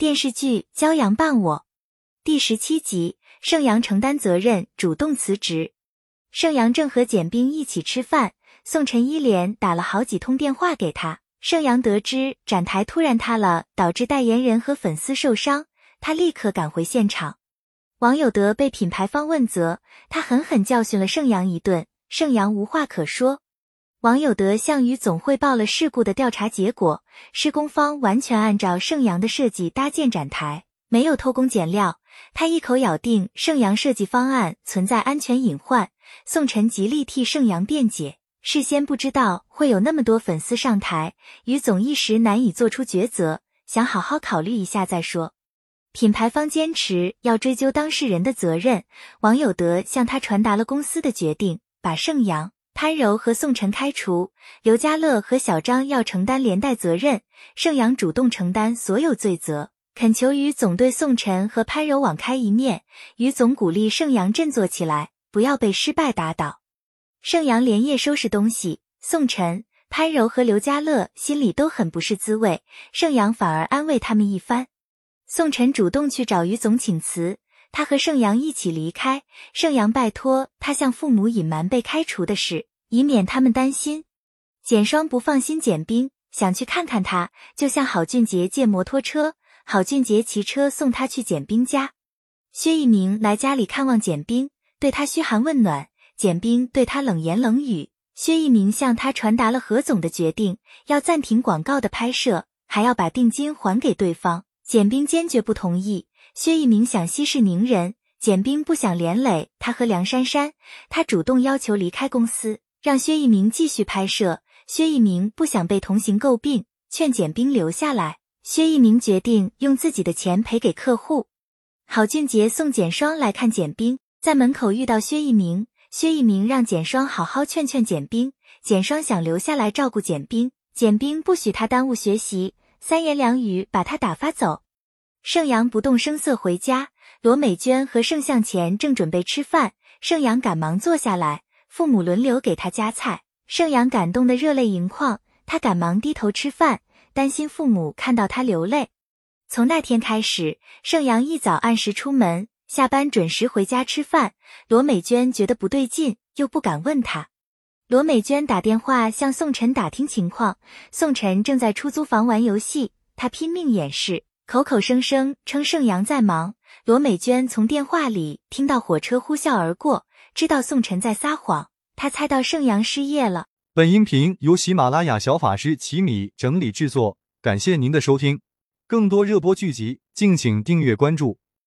电视剧《骄阳伴我》第十七集，盛阳承担责任，主动辞职。盛阳正和简冰一起吃饭，宋晨一连打了好几通电话给他。盛阳得知展台突然塌了，导致代言人和粉丝受伤，他立刻赶回现场。王有德被品牌方问责，他狠狠教训了盛阳一顿，盛阳无话可说。王有德向于总汇报了事故的调查结果，施工方完全按照盛阳的设计搭建展台，没有偷工减料。他一口咬定盛阳设计方案存在安全隐患。宋晨极力替盛阳辩解，事先不知道会有那么多粉丝上台，于总一时难以做出抉择，想好好考虑一下再说。品牌方坚持要追究当事人的责任，王有德向他传达了公司的决定，把盛阳。潘柔和宋晨开除，刘家乐和小张要承担连带责任，盛阳主动承担所有罪责，恳求于总对宋晨和潘柔网开一面，于总鼓励盛阳振作起来，不要被失败打倒。盛阳连夜收拾东西，宋晨、潘柔和刘家乐心里都很不是滋味，盛阳反而安慰他们一番。宋晨主动去找于总请辞。他和盛阳一起离开，盛阳拜托他向父母隐瞒被开除的事，以免他们担心。简双不放心简冰，想去看看他，就向郝俊杰借摩托车。郝俊杰骑车送他去简冰家。薛一鸣来家里看望简冰，对他嘘寒问暖，简冰对他冷言冷语。薛一鸣向他传达了何总的决定，要暂停广告的拍摄，还要把定金还给对方。简冰坚决不同意。薛一鸣想息事宁人，简冰不想连累他和梁珊珊，他主动要求离开公司，让薛一鸣继续拍摄。薛一鸣不想被同行诟病，劝简冰留下来。薛一鸣决定用自己的钱赔给客户。郝俊杰送简双来看简冰，在门口遇到薛一鸣，薛一鸣让简双好好劝劝简冰。简双想留下来照顾简冰，简冰不许他耽误学习，三言两语把他打发走。盛阳不动声色回家，罗美娟和盛向前正准备吃饭，盛阳赶忙坐下来，父母轮流给他夹菜，盛阳感动得热泪盈眶，他赶忙低头吃饭，担心父母看到他流泪。从那天开始，盛阳一早按时出门，下班准时回家吃饭。罗美娟觉得不对劲，又不敢问他。罗美娟打电话向宋晨打听情况，宋晨正在出租房玩游戏，他拼命掩饰。口口声声称盛阳在忙，罗美娟从电话里听到火车呼啸而过，知道宋晨在撒谎。她猜到盛阳失业了。本音频由喜马拉雅小法师奇米整理制作，感谢您的收听。更多热播剧集，敬请订阅关注。